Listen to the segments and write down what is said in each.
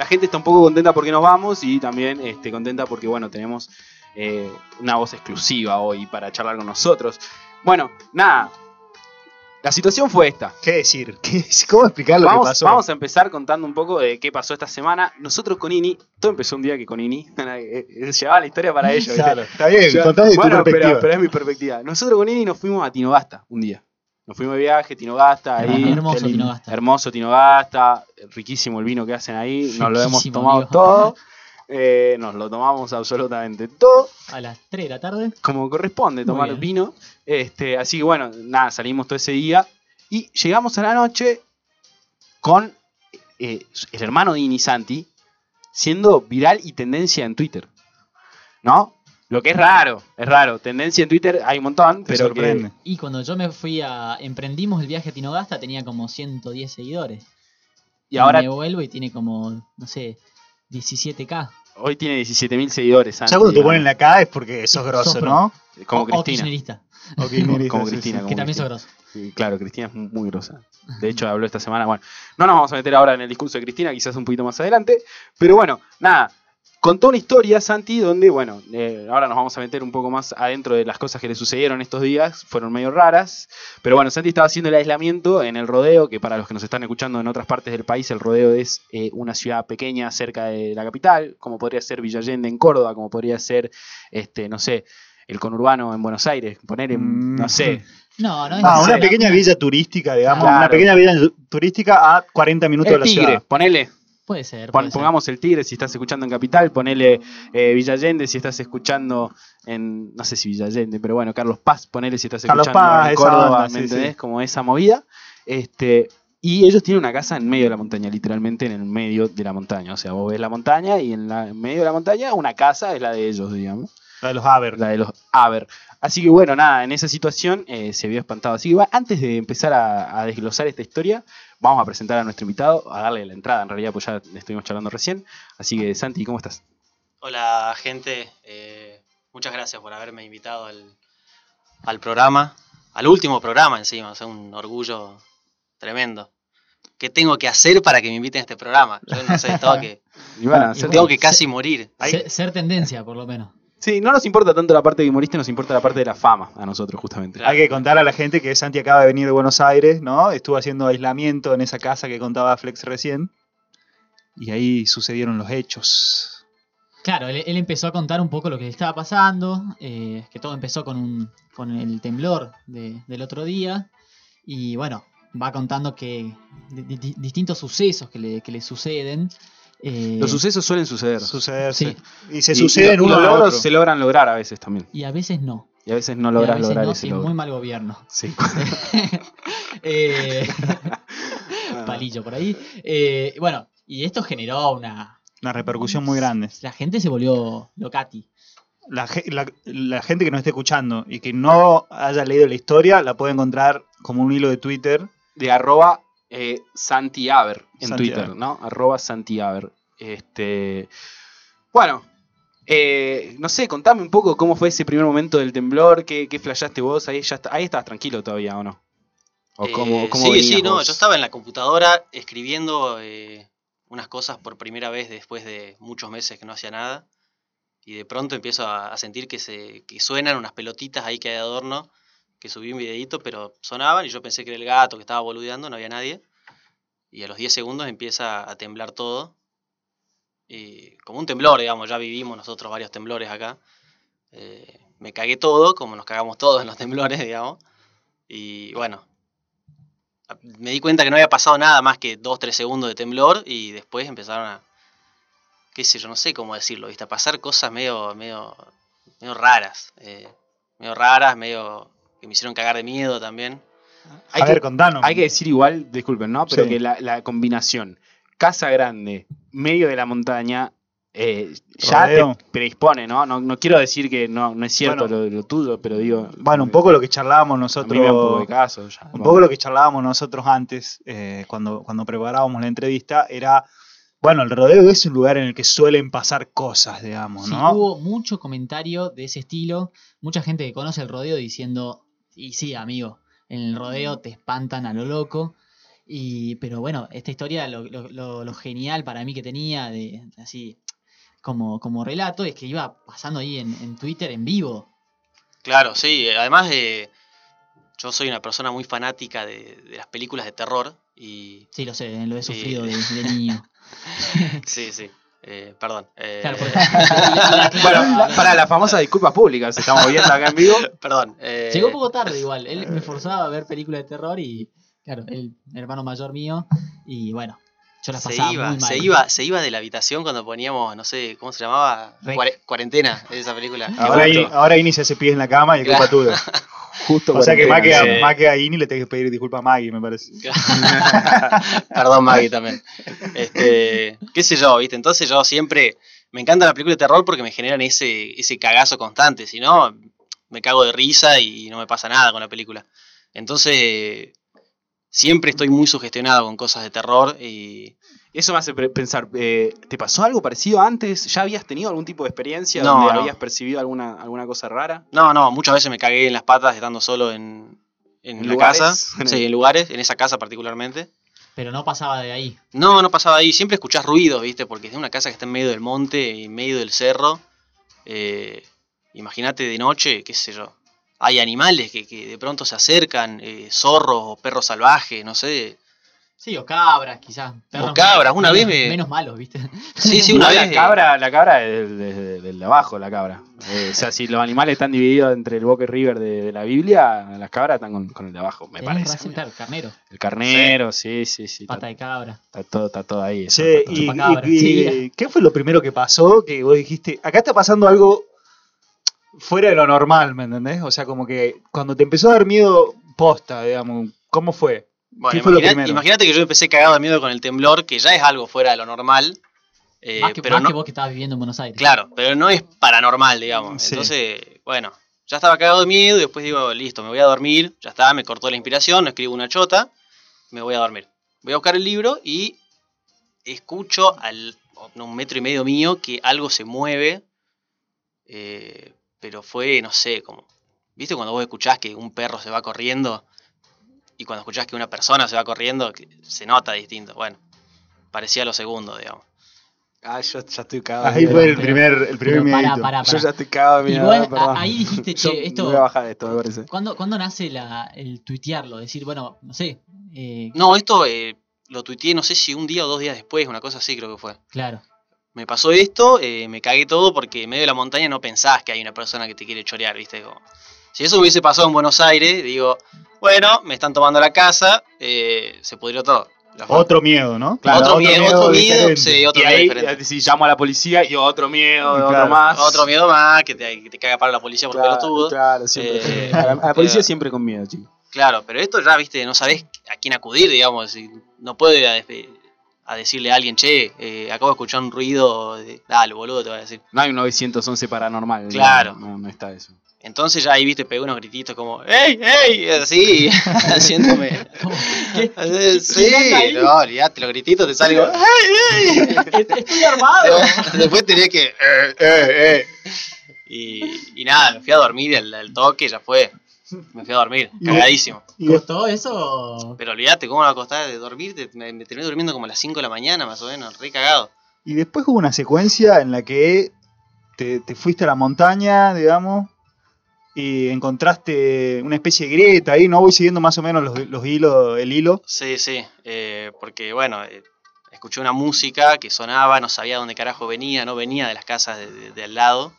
la gente está un poco contenta porque nos vamos y también este, contenta porque, bueno, tenemos eh, una voz exclusiva hoy para charlar con nosotros. Bueno, nada. La situación fue esta. ¿Qué decir? ¿Qué- ¿Cómo explicar lo Vamos, que pasó? vamos a empezar contando un poco de qué pasó esta semana. Nosotros con Ini, todo empezó un día que con Ini, eh, eh, llevaba la historia para ellos. Claro, está bien, Ya- contá de tu bueno, perspectiva. Pero, pero es mi perspectiva. Nosotros con Ini nos fuimos a Tinogasta un día. Nos fuimos de viaje, Tinogasta, ahí. Hermoso. Tinogasta. Hermoso Tinogasta, riquísimo el vino que hacen ahí. Nos lo hemos Riquísimo, tomado amigo. todo. Eh, nos lo tomamos absolutamente todo, A las 3 de la tarde. como corresponde tomar vino. Este, así que bueno, nada, salimos todo ese día. Y llegamos a la noche con eh, el hermano de Santi siendo viral y tendencia en Twitter. ¿No? Lo que es raro, es raro. Tendencia en Twitter hay un montón, Te pero sorprende. Y cuando yo me fui a. Emprendimos el viaje a Tinogasta, tenía como 110 seguidores. que. Y ahora me vuelvo y tiene como, no sé, 17k. hoy tiene 17.000 seguidores. Ya cuando te ponen la cara es porque sos grosso, Sos ¿no? Como O- Cristina. Como, kirchnerista, como sí, Cristina. sí. como que también sos grosso. Sí, claro, Cristina es muy grosa. De hecho, habló esta semana. Bueno, no nos vamos a meter ahora en el discurso de Cristina, quizás un poquito más adelante. Pero bueno, nada. Contó una historia, Santi, donde, bueno, eh, ahora nos vamos a meter un poco más adentro de las cosas que le sucedieron estos días. Fueron medio raras. Pero bueno, Santi estaba haciendo el aislamiento en el rodeo, que para los que nos están escuchando en otras partes del país, el rodeo es eh, una ciudad pequeña cerca de la capital, como podría ser Villa Allende en Córdoba, como podría ser, este, no sé, el conurbano en Buenos Aires, poner en, Mm. no sé, No, no es Ah, una pequeña villa turística, digamos. Claro. Una pequeña villa turística a 40 minutos el de la Tigre, ciudad. ponele, Puede ser. pongamos el Tigre si estás escuchando en Capital, ponele eh, Villa Allende si estás escuchando en, no sé si Villa Allende, pero bueno, Carlos Paz, ponele si estás Carlos escuchando Paz, en Córdoba, onda, ¿me sí, entendés? sí. Como esa movida. Este, y ellos tienen una casa en medio de la montaña, literalmente en el medio de la montaña. O sea, vos ves la montaña y en, la, en medio de la montaña una casa es la de ellos, digamos. La de los Haber. La de los Aver. Así que bueno, nada, en esa situación eh, se vio espantado. Así que va, antes de empezar a, a desglosar esta historia, vamos a presentar a nuestro invitado, a darle la entrada, en realidad, pues ya le estuvimos charlando recién. Así que Santi, ¿cómo estás? Hola gente, Eh, muchas gracias por haberme invitado al, al programa, al último programa encima, o sea, un orgullo tremendo. ¿Qué tengo que hacer para que me inviten a este programa? Yo no sé, tengo que, tengo que casi morir. Ser, ser tendencia, por lo menos. Sí, no nos importa tanto la parte de humorista, nos importa la parte de la fama a nosotros, justamente. Hay que contar a la gente que Santi acaba de venir de Buenos Aires, ¿no? Estuvo haciendo aislamiento en esa casa que contaba Flex recién. Y ahí sucedieron los hechos. Claro, él, él empezó a contar un poco lo que le estaba pasando, eh, que todo empezó con, un, con el temblor de- del otro día, y bueno, va contando que di- di- distintos sucesos que le, que le suceden. Eh, Los sucesos suelen suceder. Sucederse. Sí. Y se Y- suceden y uno logros otro. se logran lograr a veces también. y a veces no. Y a veces no y a logras veces lograr no, ese y logro. muy mal gobierno. Sí. Eh, palillo por ahí. Eh, bueno, y esto generó una... Una repercusión muy grande. La gente se volvió locati. La, la- la gente que nos esté escuchando y que no haya leído la historia la puede encontrar como un hilo de Twitter. de arroba eh, Santiaver en Santi Twitter, Aver. ¿no? Arroba Santiaver. Este, bueno, eh, no sé, contame un poco cómo fue ese primer momento del temblor, qué, qué flashaste vos, ahí ya está- ahí estabas tranquilo todavía, ¿o no? ¿O Eh, cómo, cómo sí, sí, no, vos? yo estaba en la computadora escribiendo eh, unas cosas por primera vez después de muchos meses que no hacía nada. Y de pronto empiezo a, a sentir que, se, que suenan unas pelotitas ahí que hay de adorno, que subí un videito, pero sonaban y yo pensé que era el gato que estaba boludeando, no había nadie. Y a los 10 segundos empieza a temblar todo. Y como un temblor, digamos, ya vivimos nosotros varios temblores acá. Eh, me cagué todo, como nos cagamos todos en los temblores, digamos. Y bueno, me di cuenta que no había pasado nada más que 2-3 segundos de temblor y después empezaron a, qué sé yo, no sé cómo decirlo, ¿viste? pasar cosas medio, medio, medio raras. eh, medio raras, medio que me hicieron cagar de miedo también. Hay a que- ver, contanos. Hay que decir igual, disculpen, ¿no? Pero Sí. que la, la combinación casa grande, medio de la montaña, eh, ya Rodeo. te predispone, ¿no? ¿no? No quiero decir que no, no es cierto Bueno. lo, lo tuyo, pero digo... Bueno, un poco lo que charlábamos a mí nosotros. me un poco de caso. ya, Un vamos. poco lo que charlábamos nosotros antes, eh, cuando, cuando preparábamos la entrevista, era, bueno, el rodeo es un lugar en el que suelen pasar cosas, digamos, Sí, ¿no? hubo mucho comentario de ese estilo, mucha gente que conoce el rodeo diciendo, y sí, amigo, en el rodeo te espantan a lo loco. Y, pero bueno, esta historia, lo, lo- lo- genial para mí que tenía, de así como, como relato, es que iba pasando ahí en, en Twitter en vivo. Claro, sí. Además, eh, yo soy una persona muy fanática de, de las películas de terror. Y. Sí, lo sé, lo he sufrido de, de niño. Sí, sí. Eh, perdón. eh, Claro, porque- Bueno, para las famosas disculpas públicas, estamos viendo acá en vivo. Perdón. eh, Llegó un poco tarde igual. Él me forzaba a ver películas de terror y, claro, el hermano mayor mío. Y bueno, yo la se pasaba iba, muy mal. se iba, se iba de la habitación cuando poníamos, no sé, ¿cómo se llamaba? Cuarentena, esa película. Ahora, ahora Ini se hace pies en la cama y es culpa tuya. Justo O sea que más que, cuarentena, a, sí. más que a Ini le tenés que pedir disculpas a Maggie, me parece. Perdón, Maggie, también. Este, qué sé yo, ¿viste? Entonces yo siempre. Me encantan las películas de terror porque me generan ese, ese cagazo constante. Si no, me cago de risa y no me pasa nada con la película. Entonces, siempre estoy muy sugestionado con cosas de terror y. Eso me hace pensar, eh, ¿te pasó algo parecido antes? ¿Ya habías tenido algún tipo de experiencia No, donde no. habías percibido alguna, alguna cosa rara? No, no, muchas veces me cagué en las patas estando solo en, en ¿En la lugares? casa. Sí, en lugares, en esa casa particularmente. Pero no pasaba de ahí. No, no pasaba ahí. Siempre escuchás ruidos, ¿viste? Porque es una casa que está en medio del monte, en medio del cerro. Eh, Imagínate de noche, qué sé yo. Hay animales que, que de pronto se acercan, eh, zorros o perros salvajes, no sé. Sí, o cabras, quizás. Perros cabras, una menos- vez me- Menos malos, ¿viste? Sí, sí, una la vez. eh, cabra, la cabra es del de abajo, la cabra. Eh, o sea, si los animales están divididos entre el Boca y River de, de la Biblia, las cabras están con, con el de abajo, me Tenés parece. razón, claro, carnero, El carnero, sí, sí, sí. pata Está, de cabra. está todo, está todo ahí. eso, Che, está todo. y, chupacabra. y- y- Sí. ¿qué fue lo primero que pasó? Que vos dijiste, acá está pasando algo fuera de lo normal, ¿me entendés? O sea, como que cuando te empezó a dar miedo posta, digamos, ¿cómo fue? Bueno, imagínate que yo empecé cagado de miedo con el temblor, que ya es algo fuera de lo normal. eh, más que, pero más no, que vos que estabas viviendo en Buenos Aires. Claro, pero no es paranormal, digamos. Sí. Entonces, bueno, ya estaba cagado de miedo y después digo, listo, me voy a dormir. Ya está, me cortó la inspiración, no escribo una chota, me voy a dormir. Voy a buscar el libro y escucho al, a un metro y medio mío que algo se mueve. eh, pero fue, no sé, como... ¿Viste cuando vos escuchás que un perro se va corriendo? Y cuando escuchás que una persona se va corriendo, se nota distinto. Bueno, parecía lo segundo, digamos. Ah, yo ya estoy cagado. de Ahí fue el primer, el primer pará, pará, Yo ya estoy cagado de Y miedo. vos, eh, perdón. a- ahí dijiste, Yo che, esto- Voy a bajar esto, me parece. ¿Cuándo, cuándo nace la, el tuitearlo? Decir, bueno, no sé. eh, No, esto eh, lo tuiteé no sé si un día o dos días después, una cosa así creo que fue. Claro. Me pasó esto, eh, me cagué todo porque en medio de la montaña no pensás que hay una persona que te quiere chorear, ¿viste? Como, si eso hubiese pasado en Buenos Aires, digo, bueno, me están tomando la casa, eh, se pudrió todo. Otro miedo, ¿no? Claro, otro, miedo, otro miedo, diferente. sí, otro y miedo ahí, diferente. eh, si llamo a la policía y otro miedo, Claro. otro más. Otro miedo más, que te, que te caga para la policía por Claro, pelotudo. claro, siempre. Eh, a, la, a la policía pero- siempre con miedo, chicos. Claro, pero esto ya, viste, no sabés a quién acudir, digamos. y No puede a, a decirle a alguien, che, eh, acabo de escuchar un ruido, de, dale, boludo, te va a decir. No hay un 911 paranormal. Claro. No, no está eso. Entonces ya ahí, viste, pegué unos grititos como, ¡Ey, ey! Así, haciéndome. Sí, no, olvidate, los grititos te salen como, ¡Ey, ey! Estoy armado. Después tenía que, eh, eh, eh. Y, y nada, me fui a dormir al, al toque, ya fue. Me fui a dormir, cagadísimo. Y ¿Costó eso? Pero olvídate, ¿cómo me va a costar de dormir? Te- Me, me terminé durmiendo como a las 5 de la mañana, más o menos, re cagado. Y después hubo una secuencia en la que te, te fuiste a la montaña, digamos, y encontraste una especie de grieta ahí, ¿no? Voy siguiendo más o menos los, los hilos, el hilo. Sí, sí, eh, porque bueno, eh, escuché una música que sonaba, no sabía dónde carajo venía, no venía de las casas de, de- de al lado.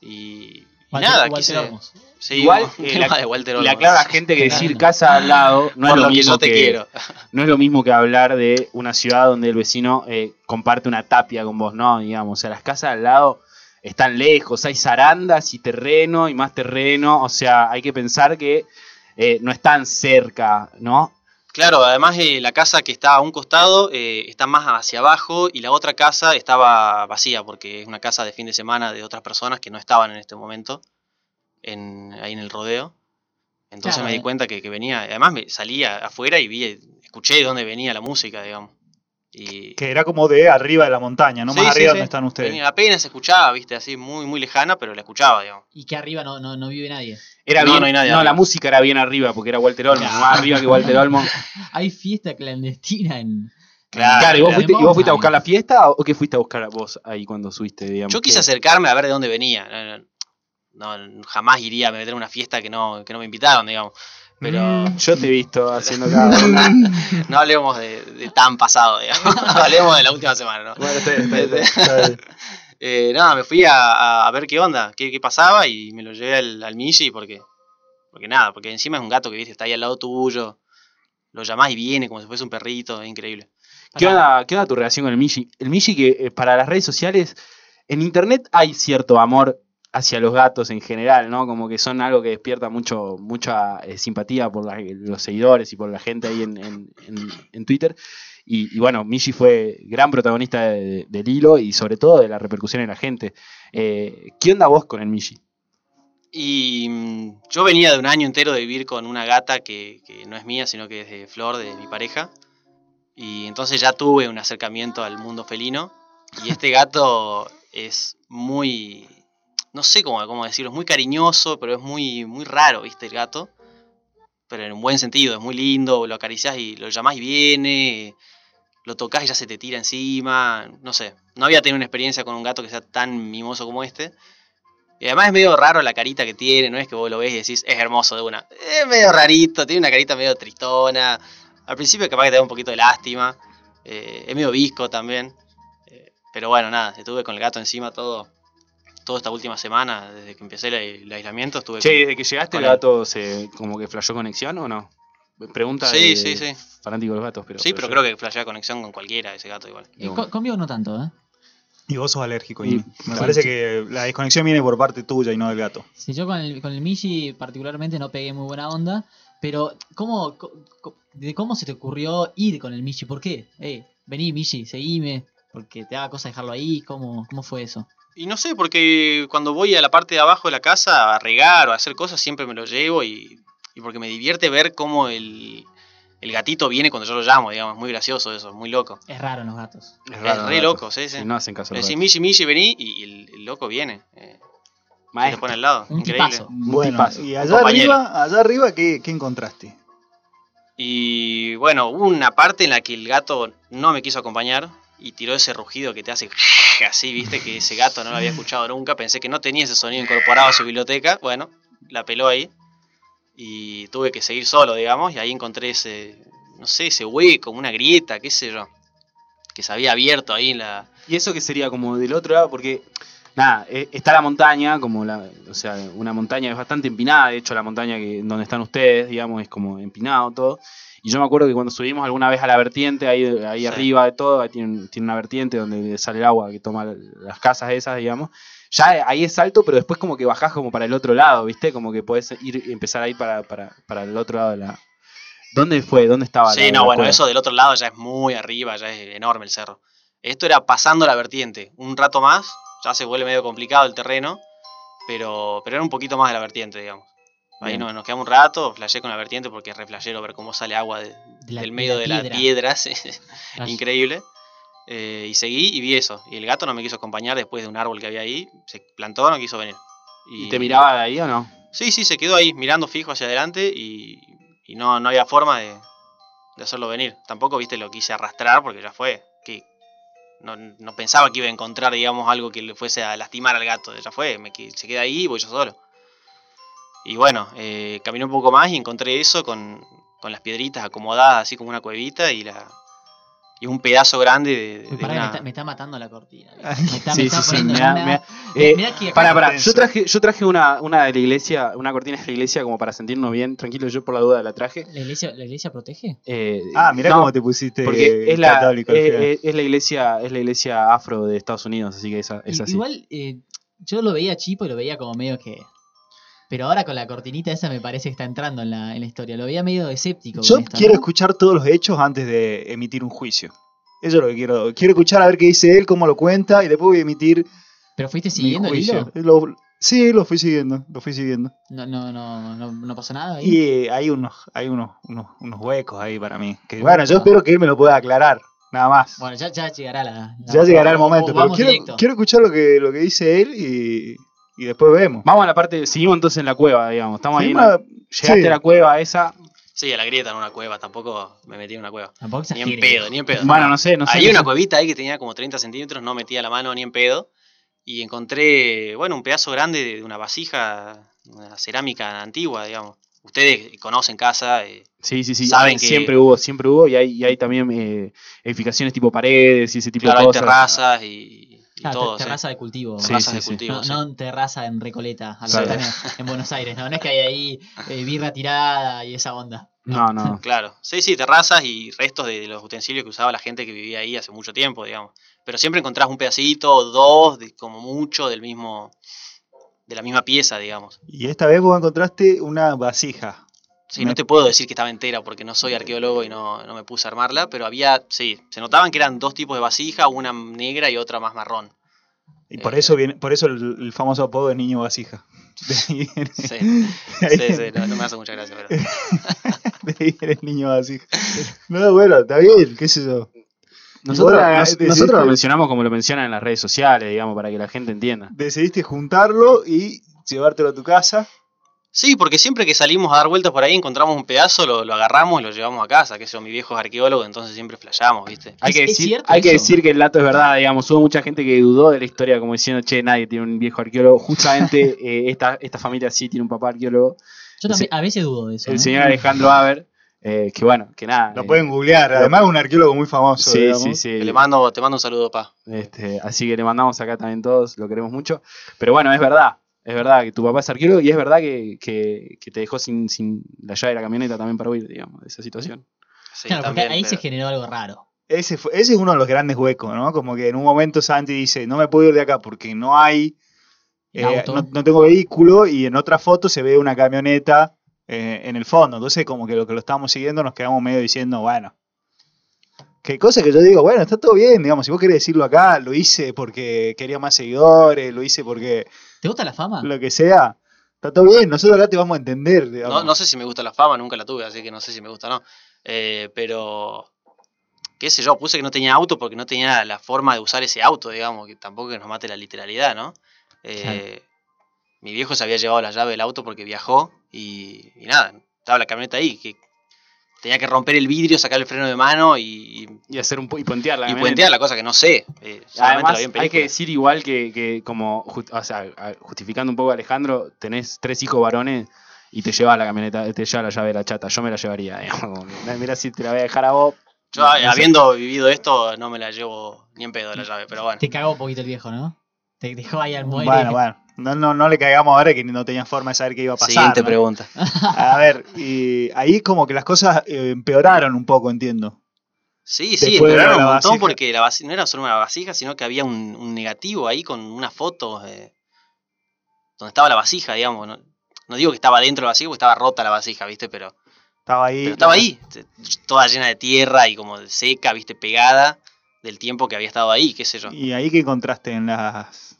Y, Walter- nada, Walter quise... Olmos. Sí, Igual, eh, la- de Walter Y le Olmos. aclaro a la gente que decir casa al lado no es lo que mismo yo te que, quiero. no es lo mismo que hablar de una ciudad donde el vecino eh, comparte una tapia con vos, no, digamos, o sea, las casas al lado están lejos, hay zarandas y terreno y más terreno, o sea, hay que pensar que eh, no están cerca, ¿no? Claro, además eh, la casa que está a un costado eh, está más hacia abajo y la otra casa estaba vacía porque es una casa de fin de semana de otras personas que no estaban en este momento en, ahí en el rodeo. Entonces Claro, me di eh. cuenta que, que venía, además me salía afuera y vi, escuché de dónde venía la música, digamos. Y Que era como de arriba de la montaña, no Sí, más sí, arriba sí. donde están ustedes. venía- apenas se escuchaba, viste, así muy, muy lejana, pero la escuchaba, digamos. Y que arriba no, no, no vive nadie. Era No, bien, no hay nadie no, la música era bien arriba porque era Walter Olmo, Claro. más arriba que Walter Olmo. Hay fiesta clandestina en. Claro, Claro, ¿y vos, fuiste, ¿y vos fuiste a buscar la fiesta o qué fuiste a buscar vos ahí cuando subiste, digamos? Yo quise que- acercarme a ver de dónde venía. No, no, no, jamás iría a meter en una fiesta que no, que no me invitaron, digamos. Pero Mm. Yo te he visto haciendo cada una. no hablemos de, de tan pasado, digamos. hablemos de la última semana, ¿no? Bueno, está bien, está bien, está bien. Está bien. Eh, nada, me fui a, a- a ver qué onda, qué, qué pasaba y me lo llevé al, al Michi porque, porque nada, porque encima es un gato que viste, está ahí al lado tuyo, lo llamás y viene como si fuese un perrito, es increíble. ¿Qué onda, ¿Qué onda tu relación con el Michi? El Michi que eh, para las redes sociales, en internet hay cierto amor hacia los gatos en general, ¿no? Como que son algo que despierta mucho, mucha eh, simpatía por los seguidores y por la gente ahí en, en- Twitter. Y, bueno, Michi fue gran protagonista de- del hilo y sobre todo de la repercusión en la gente. Eh, ¿Qué onda vos con el Michi? Y mm, yo venía de un año entero de vivir con una gata que, que no es mía, sino que es de Flor, de mi pareja. Y entonces ya tuve un acercamiento al mundo felino. Y este gato es muy, no sé cómo, cómo decirlo, es muy cariñoso, pero es muy, muy raro, ¿viste? El gato. Pero en un buen sentido, es muy lindo, lo acariciás y lo llamás y viene, lo tocas y ya se te tira encima, no sé. No había tenido una experiencia con un gato que sea tan mimoso como este. Y además es medio raro la carita que tiene, no es que vos lo ves y decís, es hermoso de una. Es medio rarito, tiene una carita medio tristona. Al principio capaz que te da un poquito de lástima. eh, es medio visco también. eh, pero bueno, nada, estuve con el gato encima todo, toda esta última semana, desde que empecé el, el aislamiento, estuve Che, con- desde que llegaste el gato se como que flashó conexión o no? Pregunta Sí, de sí, sí. fanático de los gatos, pero Sí, pero yo- creo que flashea conexión con cualquiera ese gato igual. Y conmigo no tanto, ¿eh? Y vos sos alérgico. Y- Y me sí. parece que la desconexión viene por parte tuya y no del gato. Si yo con el, con el Michi particularmente no pegué muy buena onda, pero ¿cómo, de cómo se te ocurrió ir con el Michi? ¿Por qué? Eh, vení Michi, seguime, porque te haga cosa dejarlo ahí, ¿cómo, cómo fue eso? Y no sé, porque cuando voy a la parte de abajo de la casa a regar o a hacer cosas, siempre me lo llevo y, y porque me divierte ver cómo el, el gatito viene cuando yo lo llamo, digamos, es muy gracioso eso, es muy loco. Es raro en los gatos. Es, re los loco, gatos. sí, sí. No hacen caso. Le decís, gatos. Michi, Michi, vení y el, el loco viene. eh, y te Maestro. pone al lado, Un increíble. tipazo. Un Bueno, tipazo. y Un allá compañero. arriba, allá arriba ¿qué, qué encontraste? Y bueno, hubo una parte en la que el gato no me quiso acompañar y tiró ese rugido que te hace así, viste, que ese gato no lo había escuchado nunca. Pensé que no tenía ese sonido incorporado a su biblioteca. Bueno, la peló ahí y tuve que seguir solo, digamos, y ahí encontré ese, no sé, ese hueco, una grieta, qué sé yo, que se había abierto ahí en la... Y eso que sería como del otro lado, porque nada, eh, está la montaña, como la, o sea, una montaña es bastante empinada, de hecho la montaña que donde están ustedes, digamos, es como empinado todo. Y yo me acuerdo que cuando subimos alguna vez a la vertiente, ahí, ahí Sí. arriba de todo, ahí tiene, tiene una vertiente donde sale el agua que toma las casas esas, digamos. Ya ahí es alto, pero después como que bajás como para el otro lado, ¿viste? Como que podés ir empezar a ir para, para, para el otro lado de la... ¿Dónde fue? ¿Dónde estaba? Sí, la- no, la bueno, cueva? eso del otro lado ya es muy arriba, ya es enorme el cerro. Esto era pasando la vertiente, un rato más, ya se vuelve medio complicado el terreno, pero, pero era un poquito más de la vertiente, digamos. Ahí no, nos quedamos un rato, flashé con la vertiente porque es re flashero ver cómo sale agua de- De la- del de medio la de las piedra. piedras, increíble. Eh, y seguí y vi eso. Y el gato no me quiso acompañar después de un árbol que había ahí, se plantó, no quiso venir. ¿Y te miraba de ahí o no? Sí, sí, se quedó ahí mirando fijo hacia adelante y, y no, no había forma de, de hacerlo venir. Tampoco, viste, lo quise arrastrar porque ya fue. Que no, no pensaba que iba a encontrar, digamos, algo que le fuese a lastimar al gato. Ya fue, me, se queda ahí y voy yo solo. Y bueno, eh, caminé un poco más y encontré eso con, con las piedritas acomodadas así como una cuevita y la y un pedazo grande de, de Uy, pará, una- me, está, me está matando la cortina. Me está, me Sí, está sí, sí, poniendo me da- una- me da- Mirá- Eh, Para, para, yo traje, yo traje una, una de la iglesia, una cortina de la iglesia como para sentirnos bien, tranquilo, yo por la duda la traje. ¿La iglesia, ¿La iglesia protege? Eh, Ah, mirá no, cómo te pusiste porque es la, católico. es, final. es- la iglesia, es la iglesia afro de Estados Unidos, así que esa, es así. Igual, eh, yo lo veía chipo y lo veía como medio que. Pero ahora con la cortinita esa me parece que está entrando en la, en la historia. Lo veía medio escéptico. Yo quiero ¿no? escuchar todos los hechos antes de emitir un juicio. Eso es lo que quiero. Quiero escuchar a ver qué dice él, cómo lo cuenta y después voy a emitir Pero fuiste mi siguiendo el juicio. hilo. Lo- sí, lo fui siguiendo, lo fui siguiendo. No, no, no, no, no pasó nada ahí. Y eh, hay unos, hay unos, unos, unos huecos ahí para mí. Que, bueno, yo espero que él me lo pueda aclarar. Nada más. Bueno, ya, ya llegará la, la- ya llegará el momento. Pero quiero, quiero escuchar lo que, lo que dice él y, y después vemos. Vamos a la parte, seguimos entonces en la cueva, digamos. Estamos ahí. en la- llegaste sí. a la cueva esa. Sí, a la grieta en una cueva, tampoco me metí en una cueva. Tampoco Ni en pedo, ni en pedo. Bueno, no sé, no sé. Hay no una sé. cuevita ahí que tenía como 30 centímetros, no metía la mano ni en pedo. Y encontré, bueno, un pedazo grande de una vasija, una cerámica antigua, digamos. Ustedes conocen casa, eh, Sí, sí, sí. Saben que- Siempre hubo, siempre hubo. Y hay, y hay también eh, edificaciones tipo paredes y ese tipo claro, de hay cosas. terrazas y, y Claro, todo. te- sí. terraza de cultivo. Sí, sí, de cultivo, No, sí. no terraza en Recoleta, a Claro. en Buenos Aires, ¿no? No es que hay ahí eh, birra tirada y esa onda. No, no. Claro, sí, sí, terrazas y restos de los utensilios que usaba la gente que vivía ahí hace mucho tiempo, digamos. Pero siempre encontrás un pedacito, dos, de- como mucho, del mismo, de la misma pieza, digamos. Y esta vez vos encontraste una vasija. Sí, Me- no te puedo decir que estaba entera porque no soy arqueólogo y no, no me puse a armarla, pero había, sí, se notaban que eran dos tipos de vasija, una negra y otra más marrón. Y por Eh. eso viene, por eso el, el famoso apodo de niño vasija. De ahí viene, Sí, de ahí sí, sí, no, no me hace mucha gracia, pero... de ahí viene el niño vasija. No, bueno, está bien, qué sé yo. Nosotros, Bueno, nos- decidiste- nosotros lo mencionamos como lo mencionan en las redes sociales, digamos, para que la gente entienda. Decidiste juntarlo y llevártelo a tu casa. Sí, porque siempre que salimos a dar vueltas por ahí encontramos un pedazo, lo, lo agarramos y lo llevamos a casa, que eso, mi viejo es arqueólogo, entonces siempre flasheamos, ¿viste? Hay, ¿Es- que es decir, hay que decir que el dato es verdad, digamos, hubo mucha gente que dudó de la historia como diciendo, che, nadie tiene un viejo arqueólogo. Justamente eh, esta, esta familia sí tiene un papá arqueólogo, Yo también a veces dudo de eso. el ¿eh? señor Alejandro Haber, eh, que bueno, que nada. Lo eh, pueden googlear. Además, es un arqueólogo muy famoso. Sí, digamos. sí, sí. Le mando, te mando un saludo, pa. Este, así que le mandamos acá también todos, lo queremos mucho. Pero bueno, es verdad, es verdad que tu papá es arqueólogo y es verdad que, que- que te dejó sin, sin la llave de la camioneta también para huir, digamos, de esa situación. Sí, Claro, porque ahí se generó algo raro. Ese, fue- ese es uno de los grandes huecos, ¿no? Como que en un momento Santi dice, no me puedo ir de acá porque no hay, eh, auto. no, no tengo vehículo y en otra foto se ve una camioneta eh, en el fondo. Entonces como que lo que lo estábamos siguiendo nos quedamos medio diciendo, bueno, qué cosa que yo digo, bueno, está todo bien, digamos, si vos querés decirlo acá, lo hice porque quería más seguidores, lo hice porque ¿Te gusta la fama? lo que sea, está todo bien, nosotros acá te vamos a entender. No, no sé si me gusta la fama, nunca la tuve, así que no sé si me gusta o no. Eh, pero, qué sé yo, puse que no tenía auto porque no tenía la forma de usar ese auto, digamos, que tampoco que nos mate la literalidad, ¿no? Eh, Mi viejo se había llevado la llave del auto porque viajó y, y nada, estaba la camioneta ahí, que tenía que romper el vidrio, sacar el freno de mano y, Y hacer un y puentear la y puentear la cosa que no sé. eh, Además, hay que decir igual que, que como, o sea, a- justificando un poco a Alejandro, tenés tres hijos varones y te llevas la camioneta, te lleva la llave de la chata. Yo me la llevaría, digamos. Mira si te la voy a dejar a vos. Yo, no sé. habiendo vivido esto, no me la llevo ni en pedo la llave, pero bueno. Te cagó un poquito el viejo, ¿no? Te dejó ahí al muere. Bueno, bueno, no, no, no le caigamos ahora que no tenían forma de saber qué iba a pasar. Siguiente ¿no? pregunta. A ver, y ahí como que las cosas eh, empeoraron un poco, entiendo. Sí, sí, empeoraron un montón vasija. porque la no era solo una vasija, sino que había un, un negativo ahí con una foto eh, donde estaba la vasija, digamos. No, no digo que estaba dentro de la vasija porque estaba rota la vasija, ¿viste? Pero, Estaba ahí. pero estaba ahí, toda llena de tierra y como seca, ¿viste? Pegada del tiempo que había estado ahí, qué sé yo. Y ahí que encontraste en las...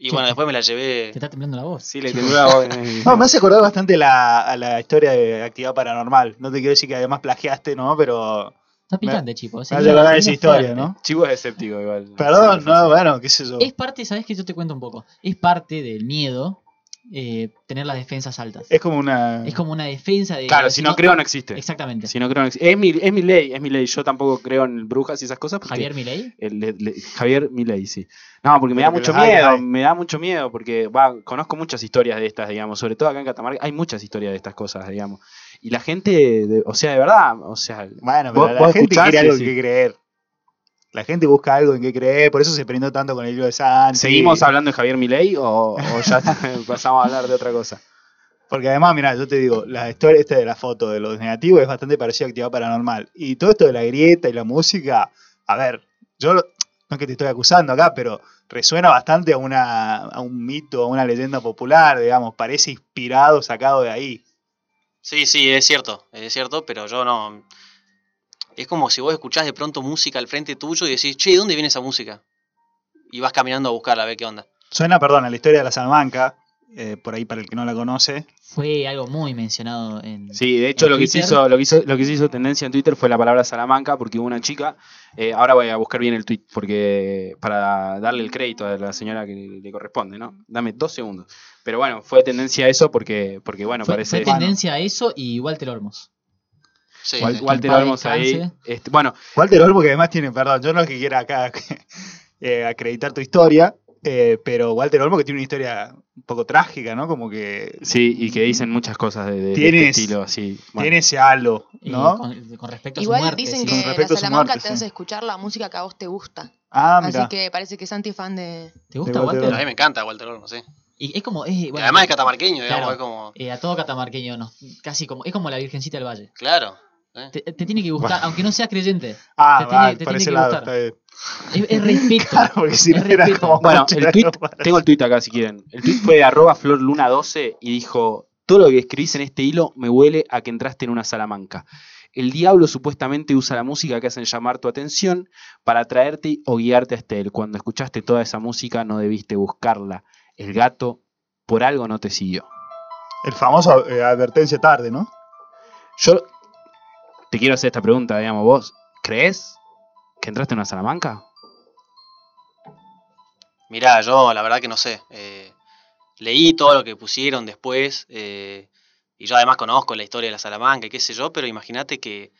Y bueno, después me la llevé. Te está temblando la voz. Sí, le tembló la voz. No, me hace acordar bastante la, a la historia de actividad paranormal. No te quiero decir que además plagiaste, ¿no? Pero Está picante, chico. me hace acordar esa historia, ¿no? Chivo es escéptico igual. Perdón, Sí, no, bueno, qué sé yo. Es parte, ¿sabes que Yo te cuento un poco. Es parte del miedo eh, tener las defensas altas. Es como una... Es como una defensa de. Claro, si no creo no existe. Exactamente. Si no creo no existe. Es mi, es mi ley, es mi ley. Yo tampoco creo en brujas y esas cosas. Porque Javier Milei. el- le- le- Javier Milei, sí. No, porque me da Pero mucho miedo, hay. me da mucho miedo, porque va, conozco muchas historias de estas, digamos, sobre todo acá en Catamarca, hay muchas historias de estas cosas, digamos. Y la gente, de- o sea, de verdad, o sea, Bueno, pero Vos- la vos gente quiere algo que creer. La gente busca algo en que creer, por eso se prendió tanto con el libro de Santi. ¿seguimos hablando de Javier Milei o, o ya pasamos a hablar de otra cosa? Porque además, mira, yo te digo, la historia esta de la foto de los negativos es bastante parecida a actividad paranormal. Y todo esto de la grieta y la música, a ver, yo no es que te estoy acusando acá, pero resuena bastante a una a un mito, a una leyenda popular, digamos, parece inspirado, sacado de ahí. Sí, sí, es cierto, es cierto, pero yo no. Es como si vos escuchás de pronto música al frente tuyo y decís, che, ¿de dónde viene esa música? Y vas caminando a buscarla, a ver qué onda. Suena, perdón, a la historia de la Salamanca, eh, por ahí para el que no la conoce. Fue algo muy mencionado en. Sí, de hecho lo que, se hizo, lo, que hizo, lo que se hizo tendencia en Twitter fue la palabra Salamanca porque hubo una chica, eh, ahora voy a buscar bien el tweet porque para darle el crédito a la señora que le, le corresponde, ¿no? Dame dos segundos. Pero bueno, fue tendencia a eso porque, porque bueno, fue, parece... fue tendencia a eso y Walter Olmos. Sí, Wal- sí. Walter Olmos ahí. este, bueno, Walter Olmo, que además tiene, perdón, yo no es que quiera acá eh, acreditar tu historia, eh, pero Walter Olmo que tiene una historia un poco trágica, ¿no? Como que sí, y que dicen muchas cosas de, de- de Tienes- este estilo, así. bueno. tiene ese halo, ¿no? con, con respecto a su Igual muerte. dicen sí. que Con la respecto a su Salamanca muerte, te sí. hace escuchar la música que a vos te gusta. Ah, Así mira. que parece que Santi es fan de. ¿Te gusta de Walter Walter? A mí me encanta Walter Olmo, sí. Y es como. Es, bueno, Además es catamarqueño, digamos, claro. es como... eh, a todo catamarqueño, no, casi como. Es como la Virgencita del Valle. Claro. ¿Eh? Te, te tiene que gustar, Bueno. aunque no seas creyente. Ah, te tiene- va, te por tiene ese que lado. gustar. está bien. Es, es respeto. Claro, si no Es respeto. como. Bueno, el tweet, tengo el tweet acá si quieren. El tweet fue de arroba florluna12 y dijo, todo lo que escribís en este hilo me huele a que entraste en una Salamanca. El diablo supuestamente usa la música que hacen llamar tu atención para atraerte o guiarte hasta él. Cuando escuchaste toda esa música no debiste buscarla. El gato por algo no te siguió. El famoso eh, advertencia tarde, ¿no? Yo te quiero hacer esta pregunta, digamos, vos, ¿crees que entraste en una Salamanca? Mirá, yo la verdad que no sé. eh, leí todo lo que pusieron después. eh, y yo además conozco la historia de la Salamanca y qué sé yo, pero imagínate que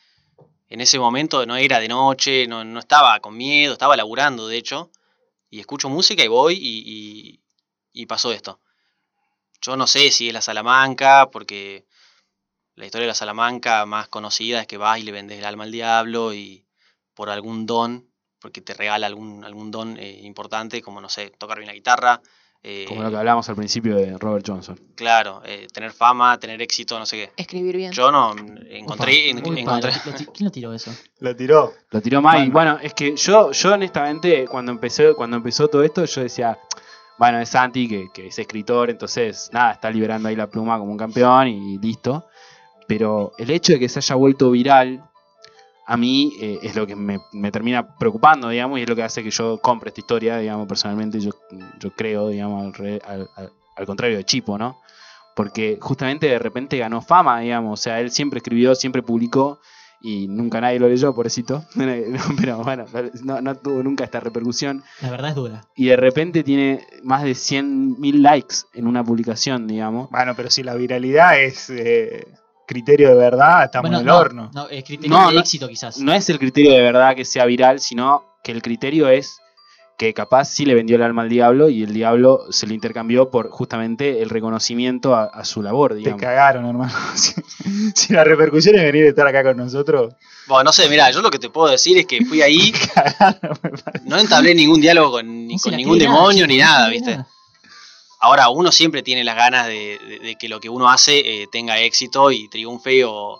en ese momento no era de noche, no, no estaba con miedo, estaba laburando de hecho. Y escucho música y voy y, y- y pasó esto. Yo no sé si es la Salamanca, porque la historia de la Salamanca más conocida es que vas y le vendes el alma al diablo y por algún don, porque te regala algún, algún don eh, importante, como no sé, tocar bien la guitarra, eh, Como lo que hablábamos al principio de Robert Johnson. claro, eh, tener fama, tener éxito, no sé qué. Escribir bien. Yo no encontré, en- encontré lo- lo- ¿Quién lo tiró eso? Lo tiró. Lo tiró Mai. Bueno. Bueno, es que yo, yo honestamente, cuando empecé, cuando empezó todo esto, yo decía, bueno, es Santi, que, que es escritor, entonces, nada, está liberando ahí la pluma como un campeón y listo. Pero el hecho de que se haya vuelto viral, a mí eh, es lo que me, me termina preocupando, digamos, y es lo que hace que yo compre esta historia, digamos, personalmente, yo, yo creo, digamos, al, re- al- al- al contrario de Chipo, ¿no? Porque justamente de repente ganó fama, digamos, o sea, él siempre escribió, siempre publicó, y nunca nadie lo leyó, pobrecito. Pero bueno, no, no tuvo nunca esta repercusión. La verdad es dura. Y de repente tiene más de 100.000 likes en una publicación, digamos. Bueno, pero si la viralidad es eh, criterio de verdad, estamos Bueno, en el no, horno. No, es criterio No, de no- éxito quizás. No es el criterio de verdad que sea viral, sino que el criterio es que capaz sí le vendió el alma al diablo y el diablo se lo intercambió por justamente el reconocimiento a, a su labor, Te digamos. cagaron, hermano. si, si la repercusión es venir a estar acá con nosotros, Bueno, no sé, mira, yo lo que te puedo decir es que fui ahí, cagaron, no entablé ningún diálogo con, ni No se con la ningún demonio ni nada, ¿viste? nada. Ahora, uno siempre tiene las ganas de, de- de que lo que uno hace eh, tenga éxito y triunfe o,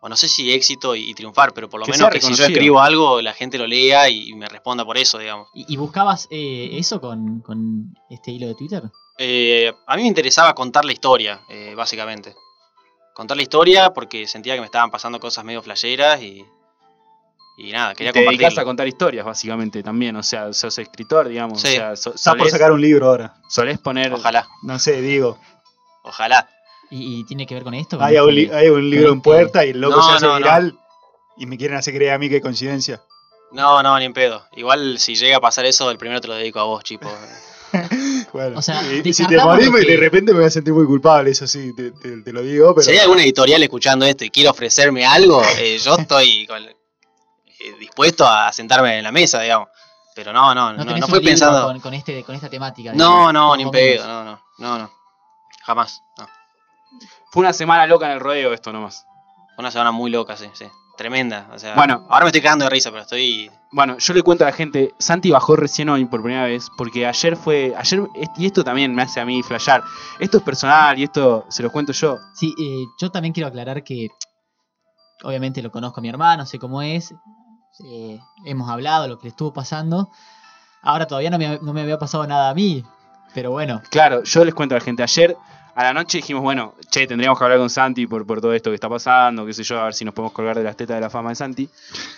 o no sé si éxito y, y triunfar, pero por lo Que menos que si yo escribo algo, la gente lo lea y, y me responda por eso, digamos. ¿Y, y buscabas eh, eso con, con este hilo de Twitter? Eh, a mí me interesaba contar la historia, eh, básicamente. Contar la historia porque sentía que me estaban pasando cosas medio flasheras y, y nada, quería te dedicas a contar historias, básicamente, también. O sea, sos escritor, digamos. Sí. O sea, so- por sacar un libro ahora. solés poner... Ojalá, No sé, digo. ojalá. ¿Y, y tiene que ver con esto? Hay un, li- hay un libro en puerta y el loco No, se hace no, no. viral y me quieren hacer creer a mí que coincidencia. No, no, ni en pedo. Igual si llega a pasar eso, el primero te lo dedico a vos, chipo. Bueno, O sea, y- y si te morís, me- de que- repente me voy a sentir muy culpable, eso sí, te, te- te lo digo, pero Si hay alguna editorial escuchando esto y quiere ofrecerme algo, eh, yo estoy con- eh, dispuesto a sentarme en la mesa, digamos. Pero no, no, No, no, no libro pensando. Con, con este, con esta temática. No, digamos, no, ni pedo, no, no, no, no. Jamás, no. Fue una semana loca en el rodeo esto nomás. Fue una semana muy loca, sí, sí. Tremenda. O sea, Bueno. ahora me estoy cagando de risa, pero estoy. Bueno, yo le cuento a la gente, Santi bajó recién hoy por primera vez, porque ayer fue, ayer, y esto también me hace a mí flashear, esto es personal y esto se lo cuento yo. Sí, eh, yo también quiero aclarar que obviamente lo conozco a mi hermano, sé cómo es, eh, hemos hablado lo que le estuvo pasando. Ahora todavía no me, no me había pasado nada a mí, pero bueno, Claro, yo les cuento a la gente, ayer a la noche dijimos, bueno, che, tendríamos que hablar con Santi por, por todo esto que está pasando, qué sé yo, a ver si nos podemos colgar de las tetas de la fama de Santi.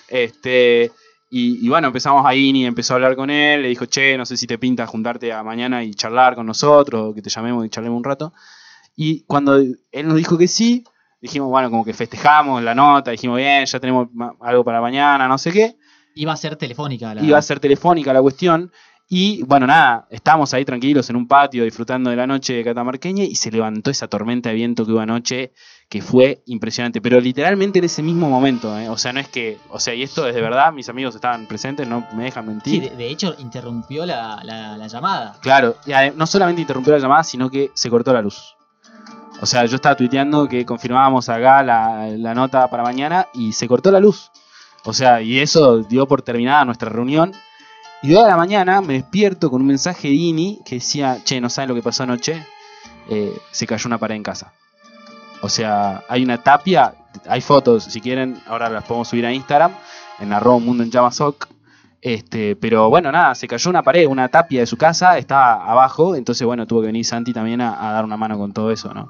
Este, Y, bueno, empezamos ahí, y empezó a hablar con él, le dijo, che, no sé si te pinta juntarte a mañana y charlar con nosotros, o que te llamemos y charlemos un rato. Y cuando él nos dijo que sí, dijimos, bueno, como que festejamos la nota, dijimos, bien, ya tenemos algo para mañana, no sé qué. Iba a ser telefónica la. Iba a ser telefónica la cuestión. Y bueno, nada, estábamos ahí tranquilos en un patio disfrutando de la noche catamarqueña y se levantó esa tormenta de viento que hubo anoche, que fue impresionante. Pero literalmente en ese mismo momento, ¿eh? o sea, no es que, o sea, y esto es de verdad, mis amigos estaban presentes, no me dejan Sí, mentir. de, de hecho interrumpió la, la- la llamada. Claro, y no solamente interrumpió la llamada, sino que se cortó la luz. O sea, yo estaba tuiteando que confirmábamos acá la, la nota para mañana y se cortó la luz. O sea, y eso dio por terminada nuestra reunión. Y de a la mañana me despierto con un mensaje de Ini que decía, che, no saben lo que pasó anoche, Eh, se cayó una pared en casa. O sea, hay una tapia, hay fotos, si quieren, ahora las podemos subir a Instagram, en arroba mundo. Este, pero bueno, nada, se cayó una pared, una tapia de su casa, estaba abajo, entonces bueno, tuvo que venir Santi también a, a dar una mano con todo eso, ¿no?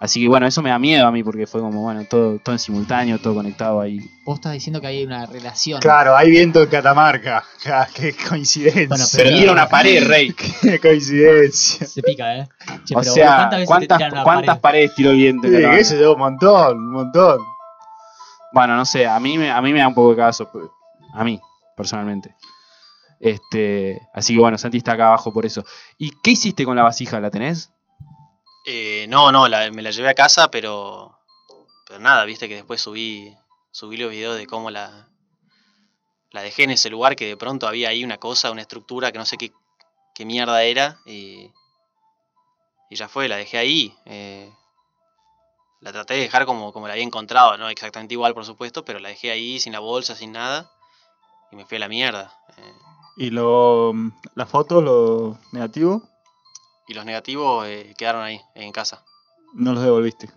Así que bueno, eso me da miedo a mí porque fue como, bueno, todo, todo en simultáneo, todo conectado ahí. Vos estás diciendo que hay una relación. Claro, hay viento en Catamarca. Ja, Qué coincidencia. Bueno, Pero era una pared, Rey. Qué coincidencia. Se pica, ¿eh? Che, O pero sea, ¿cuántas te ¿cuántas, pared? paredes tiró el viento? Sí, qué sé yo, un montón, un montón. Bueno, no sé, a mí me, a mí me da un poco de cagazo, pues, a mí, personalmente. Este, así que bueno, Santi está acá abajo por eso. ¿Y qué hiciste con la vasija? ¿La tenés? Eh, no, no, me la llevé a casa, pero. Pero nada, viste que después subí. Subí los videos de cómo la. La dejé en ese lugar que de pronto había ahí una cosa, una estructura que no sé qué, qué mierda era. Y. Y ya fue, la dejé ahí. eh, la traté de dejar como, como la había encontrado, no exactamente igual, por supuesto, pero la dejé ahí sin la bolsa, sin nada. Y me fui a la mierda. eh, ¿Y lo, las fotos, lo negativo? y los negativos eh, quedaron ahí, en casa. No los devolviste.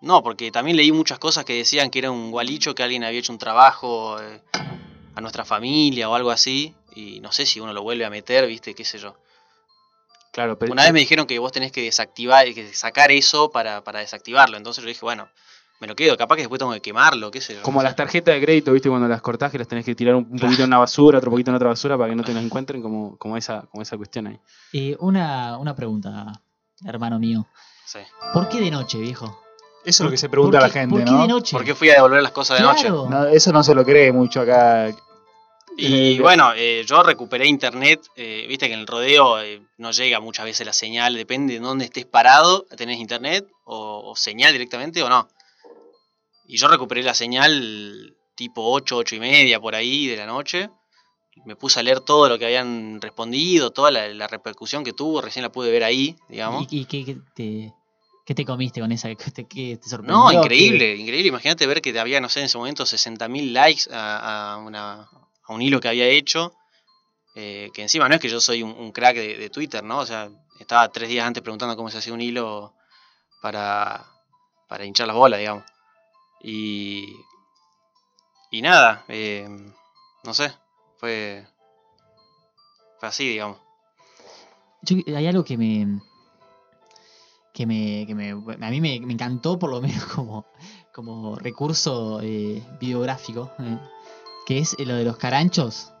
No, porque también leí muchas cosas que decían que era un gualicho, que alguien había hecho un trabajo eh, a nuestra familia o algo así. Y no sé si uno lo vuelve a meter, viste, qué sé yo. Claro, pero. Una vez me dijeron que vos tenés que desactivar, que sacar eso para, para desactivarlo. Entonces yo dije, bueno, me lo quedo, capaz que después tengo que quemarlo, qué sé yo. Como no sé. las tarjetas de crédito, ¿viste? Cuando las cortás que las tenés que tirar un, un poquito en una basura, otro poquito en otra basura para que no te las encuentren, como, como, esa, como esa cuestión ahí. Eh, una, una pregunta, hermano mío. Sí. ¿Por qué de noche, viejo? Eso es lo que se pregunta ¿Por la gente, ¿Por qué ¿no? de noche? ¿Por qué fui a devolver las cosas de noche? Claro. No, Eso no se lo cree mucho acá. Y bueno, eh, yo recuperé internet, eh, viste que en el rodeo eh, no llega muchas veces la señal, depende de dónde estés parado, tenés internet o, o señal directamente o no. Y yo recuperé la señal tipo 8, 8 y media por ahí de la noche. Me puse a leer todo lo que habían respondido, toda la, la repercusión que tuvo, recién la pude ver ahí, digamos. ¿Y, qué, qué te, qué te comiste con esa? ¿Qué te, qué te sorprendió? No, ¿Qué- increíble, increíble. Imagínate ver que había, no sé, en ese momento 60.000 likes a, a una- a un hilo que había hecho. eh, que encima no es que yo soy un, un crack de, de Twitter, ¿no? O sea, estaba tres días antes preguntando cómo se hacía un hilo para, para hinchar las bolas, digamos. Y, y nada, eh, no sé, fue, fue así, digamos. Yo- hay algo que me. que me. que me a mí me, me encantó, por lo menos como, como recurso eh, videográfico. eh, que es lo de los caranchos.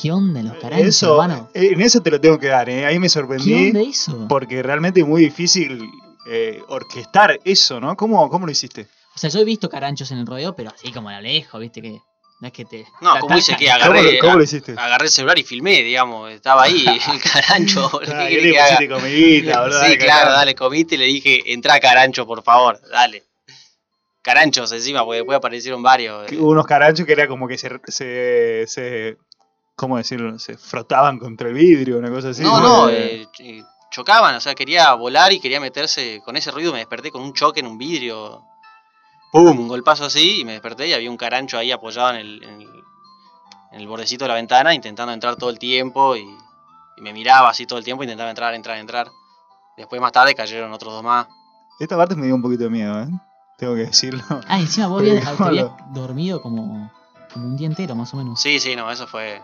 ¿Qué onda los caranchos, Eso, hermano? eh, en eso te lo tengo que dar, ¿eh? Ahí me ¿Qué sorprendí. onda eso? Porque realmente es muy difícil eh, orquestar eso, ¿no? ¿Cómo, ¿Cómo lo hiciste? O sea, yo he visto caranchos en el rodeo, pero así como a lo lejos, viste que. No es que te. No, como hice que ¿Cómo, agarré, lo, cómo lo hiciste? agarré el celular y filmé, digamos, estaba ahí el carancho. ¿qué Ah, querés ¿qué le que pusiste comidita, boludo? Sí, Dale, claro, dale, comiste y le dije, entra Carancho, por favor, dale. Caranchos encima, porque después aparecieron varios. Eh. Unos caranchos que era como que se, se, se- ¿Cómo decirlo? Se frotaban contra el vidrio, una cosa así. no, no, eh, ch- eh, chocaban, o sea, quería volar y quería meterse con ese ruido, me desperté con un choque en un vidrio. ¡Pum! Un golpazo así y me desperté y había un carancho ahí apoyado en el, en el, en el bordecito de la ventana intentando entrar todo el tiempo y, y me miraba así todo el tiempo, intentaba entrar, entrar, entrar. Después más tarde cayeron otros dos más. Esta parte me dio un poquito de miedo, ¿eh? Tengo que decirlo. Ah, encima vos habías, habías dormido como, como un día entero, más o menos. Sí, sí, no, eso fue...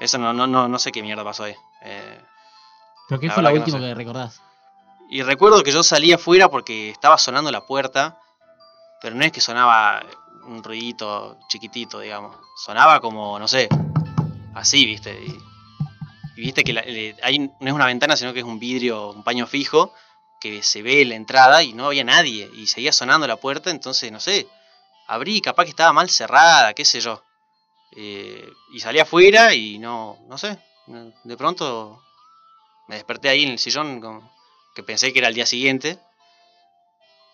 Eso no, no, no, no sé qué mierda pasó ahí. Eh, ¿Pero qué La fue lo verdad que no último sé. que recordás? Y recuerdo que yo salí afuera porque estaba sonando la puerta, pero no es que sonaba un ruidito chiquitito, digamos. Sonaba como, no sé, así, ¿viste? Y, viste que la- le- hay, no es una ventana, sino que es un vidrio, un paño fijo, que se ve la entrada y no había nadie. Y seguía sonando la puerta, entonces, no sé, abrí, capaz que estaba mal cerrada, qué sé yo. Eh, y salí afuera y no, no sé, de pronto me desperté ahí en el sillón que pensé que era el día siguiente.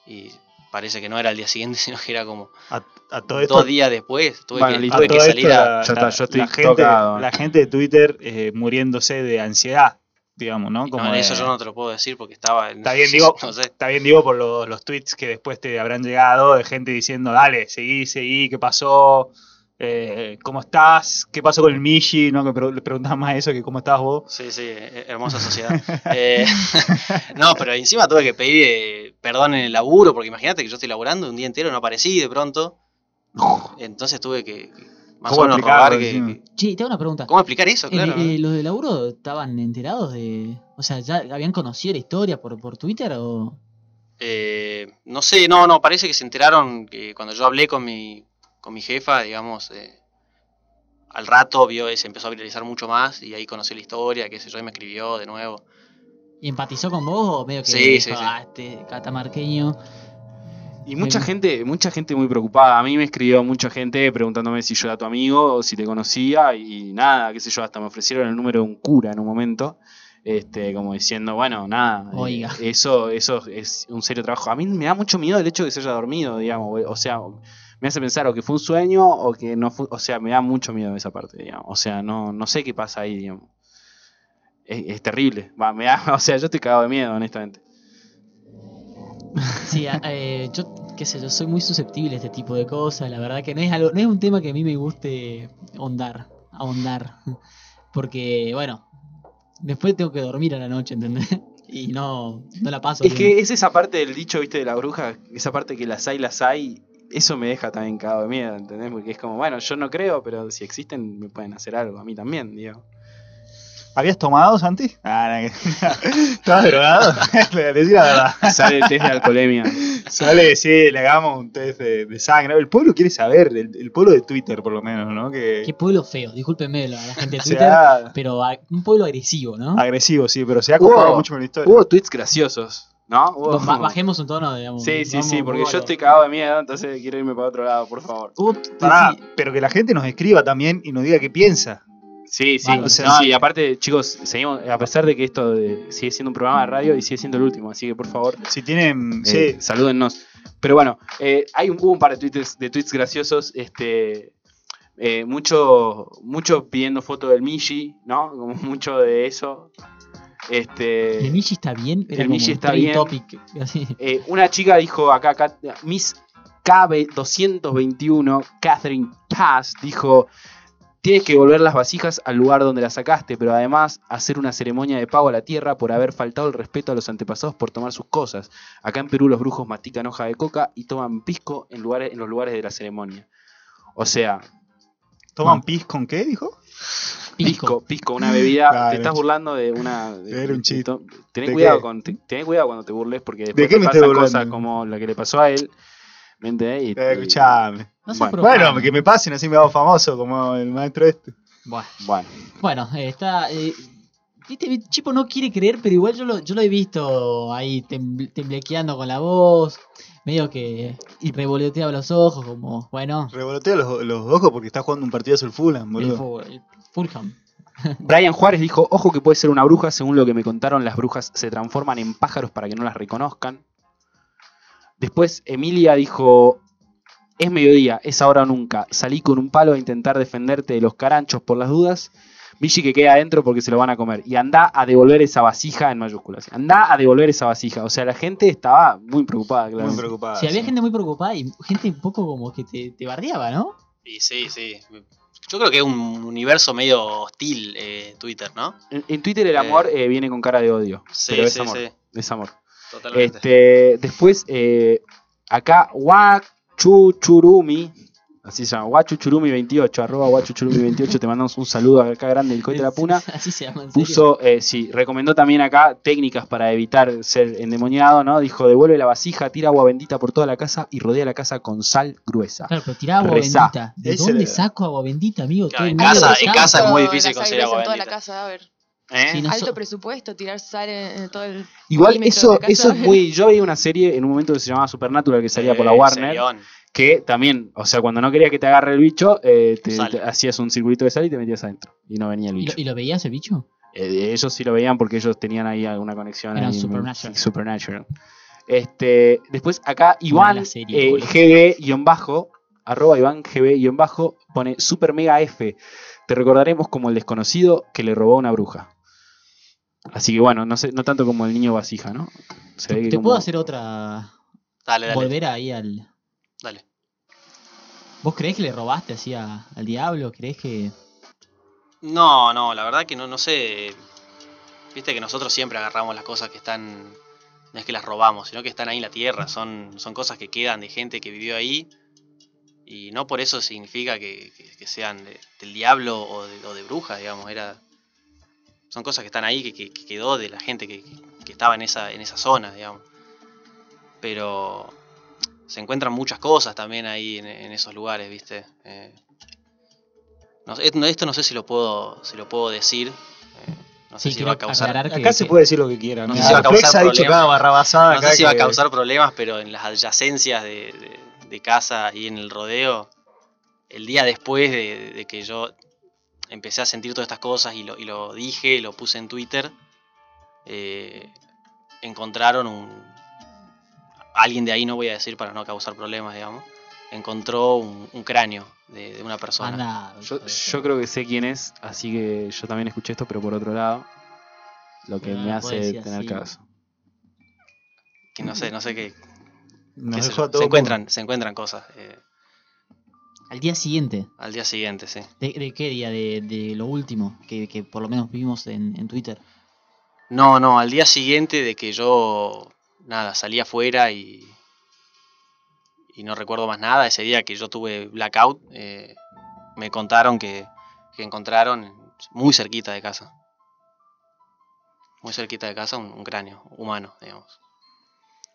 Y parece que no era el día siguiente, sino que era como A, a todo esto, dos días después. Tuve Bueno, que, tuve salir esto a... la, Ya está, la- yo estoy la gente, tocado. la gente de Twitter eh, muriéndose de ansiedad, digamos, ¿no? Como No, de- eso yo no te lo puedo decir porque estaba en... Está bien, digo, no sé. está bien, digo, por los, los tweets que después te habrán llegado de gente diciendo, dale, seguí, seguí, ¿qué pasó? Eh, ¿Cómo estás? ¿Qué pasó con el Mishi? ¿No? Le preguntabas más eso que cómo estás vos. Sí, sí, eh, hermosa sociedad. Eh, no, pero encima tuve que pedir eh, perdón en el laburo, porque imagínate que yo estoy laburando un día entero, no aparecí de pronto. Entonces tuve que, que más o ¿Cómo menos rogar que, que- Che, te hago una pregunta. ¿Cómo explicar eso? Claro. eh, ¿Los de laburo estaban enterados de.? O sea, ¿ya habían conocido la historia por, por Twitter o.? Eh, no sé, no, no, parece que se enteraron que cuando yo hablé con mi, con mi jefa, digamos, eh, al rato vio, se empezó a viralizar mucho más y ahí conocí la historia, qué sé yo, y me escribió de nuevo. ¿Y empatizó con vos o medio que Sí, dijo, sí, sí. "Ah, este catamarqueño? Y mucha gente, mucha gente muy preocupada. A mí me escribió mucha gente preguntándome si yo era tu amigo o si te conocía y nada, qué sé yo, hasta me ofrecieron el número de un cura en un momento. Este, como diciendo, bueno, nada, eh, Oiga. eso, eso es un serio trabajo. A mí me da mucho miedo el hecho de que se haya dormido, digamos, o sea, me hace pensar o que fue un sueño o que no fue, o sea, me da mucho miedo esa parte, digamos. O sea, no, no sé qué pasa ahí, digamos. Es, es terrible. Va, me da, o sea, yo estoy cagado de miedo, honestamente. Sí, eh, yo, qué sé, yo soy muy susceptible a este tipo de cosas. La verdad que no es algo, no es un tema que a mí me guste ahondar, ahondar. Porque, bueno, después tengo que dormir a la noche, ¿entendés? Y no, no la paso. Es bien. que es esa parte del dicho, viste, de la bruja, esa parte que las hay, las hay, eso me deja también cagado de miedo, ¿entendés? Porque es como, bueno, yo no creo, pero si existen me pueden hacer algo, a mí también, digo. ¿Habías tomado, Santi? Ah, ¿Estabas drogado? Decí la verdad. Sale el test de alcoholemia. Sale, sí, le hagamos un test de, de sangre. El pueblo quiere saber, el, el pueblo de Twitter por lo menos, ¿no? Que Qué pueblo feo, discúlpenme la, la gente de Twitter, pero a- un pueblo agresivo, ¿no? agresivo, sí, pero se ha Hubo- mucho con la historia. Hubo tweets graciosos, ¿no? Hubo- bajemos un tono, digamos. Sí, sí, vamos sí, porque yo estoy cagado de miedo, entonces quiero irme para otro lado, por favor. Pará, sí, pero que la gente nos escriba también y nos diga qué piensa. Sí, sí, Vale, o sea, no, sí. y aparte, chicos, seguimos, a pesar de que esto de- sigue siendo un programa de radio y sigue siendo el último, así que por favor, Si tienen. Eh, sí, salúdennos. Pero bueno, eh, hay un, hubo un par de tweets, de tweets graciosos. Este, eh, mucho, mucho pidiendo foto del Mishi, ¿no? Como mucho de eso. Este, El Michi está bien, era el Michi está bien. topic, eh, una chica dijo acá, acá, Miss KB221, Catherine Paz, dijo. Tienes que volver las vasijas al lugar donde las sacaste, pero además hacer una ceremonia de pago a la tierra por haber faltado el respeto a los antepasados por tomar sus cosas. Acá en Perú los brujos mastican hoja de coca y toman pisco en, lugares, en los lugares de la ceremonia. O sea, ¿Toman pis con qué, dijo? Pisco, pisco, una bebida. Claro, te estás burlando de una. de- Era un de- chiste. to- Tené ¿De cuidado, qué? con, cuidado cuando te burles porque después qué te pasan cosas como la que le pasó a él. ¿Me entendés? Y- Eh, escuchame. No se Bueno. Bueno, que me pasen, así me hago famoso como el maestro este. Bueno, Bueno, bueno, está. eh, Viste, Chipo no quiere creer, pero igual yo lo, yo lo he visto ahí tembl- temblequeando con la voz, medio que y revoloteaba los ojos, como, bueno, Revolotea los, los ojos porque está jugando un partido el Fulham, boludo. el Fulham. Brian Juárez dijo, ojo que puede ser una bruja, según lo que me contaron, las brujas se transforman en pájaros para que no las reconozcan. Después Emilia dijo, es mediodía, es ahora o nunca, salí con un palo a intentar defenderte de los caranchos por las dudas. Michi que queda adentro porque se lo van a comer. Y anda a devolver esa vasija en mayúsculas. Anda a devolver esa vasija. O sea, la gente estaba muy preocupada, claro. Muy preocupado. Si había gente muy preocupada y gente un poco como que te, te bardeaba, ¿no? Y sí, sí. Yo creo que es un universo medio hostil eh, Twitter, ¿no? En, en Twitter el amor eh, viene con cara de odio. Sí, pero es sí, amor. sí. Es amor. Totalmente. Este, después, eh, acá, Wachuchurumi, Así se llama, guachuchurumi28, arroba guachuchurumi28, te mandamos un saludo acá grande del cohete de la puna. Así se llama. ¿en serio? Puso, eh, sí, recomendó también acá técnicas para evitar ser endemoniado, ¿no? Dijo, devuelve la vasija, tira agua bendita por toda la casa y rodea la casa con sal gruesa. Claro, pero tirá agua Rezá. bendita. ¿De Ese dónde le- saco agua bendita, amigo? Claro, en el casa- en casa es muy difícil conseguir agua en toda la bendita. casa, a ver. ¿Eh? No Alto so- presupuesto, tirar sal en, en todo el. Igual eso, eso es muy. Yo veía una serie en un momento que se llamaba Supernatural que salía por la Warner. serión. Que también, o sea, cuando no quería que te agarre el bicho, eh, te, hacías un circulito de sal y te metías adentro. Y no venía el ¿Y bicho. lo, y lo veías el bicho? Eh, ellos sí lo veían porque ellos tenían ahí alguna conexión. Eran ahí, Supernatural. sí, Supernatural. Este, después acá Iván serie, eh. GB-bajo, arroba Iván GB-bajo, pone Super Mega F. Te recordaremos como el desconocido que le robó a una bruja. Así que bueno, no sé, no tanto como el niño vasija, ¿no? Se ve que ¿Te como- puedo hacer otra? Dale, dale. Volver ahí al. Dale. ¿Vos creés que le robaste así a- al diablo? ¿Creés que.? No, no, la verdad que no, no sé. Viste que nosotros siempre agarramos las cosas que están. No es que las robamos, sino que están ahí en la tierra. Son, son cosas que quedan de gente que vivió ahí. Y no por eso significa que, que- que sean de- del diablo o de, o de bruja, digamos. Era, son cosas que están ahí, que, que- que quedó de la gente que, que- estaba en esa, en esa zona, digamos. Pero se encuentran muchas cosas también ahí en, en esos lugares, ¿viste? Eh, no sé, esto, no sé si lo puedo, si lo puedo decir. eh, no sé Sí, si va a causar, que- Acá se puede decir lo que quiera. No ¿no? sé si va a causar ha dicho problemas. cada barrabasada no sé si va a que- causar problemas, pero en las adyacencias de, de- de casa y en el rodeo, el día después de, de que yo empecé a sentir todas estas cosas y lo, y lo dije, lo puse en Twitter, eh, encontraron un... Alguien de ahí, no voy a decir para no causar problemas, digamos, encontró un, un cráneo de, de una persona. Anda, Yo, yo creo que sé quién es, así que yo también escuché esto, pero por otro lado, lo que no me hace tener así. caso. Que no sé, no sé qué... Se encuentran, se encuentran cosas eh, Al día siguiente. al día siguiente, sí. ¿De, de qué día? De, de lo último que, que por lo menos vimos en, en Twitter. No, no, al día siguiente de que yo, nada, salí afuera y, y no recuerdo más nada, ese día que yo tuve blackout, eh, me contaron que, que encontraron muy cerquita de casa. Muy cerquita de casa un, un cráneo humano, digamos.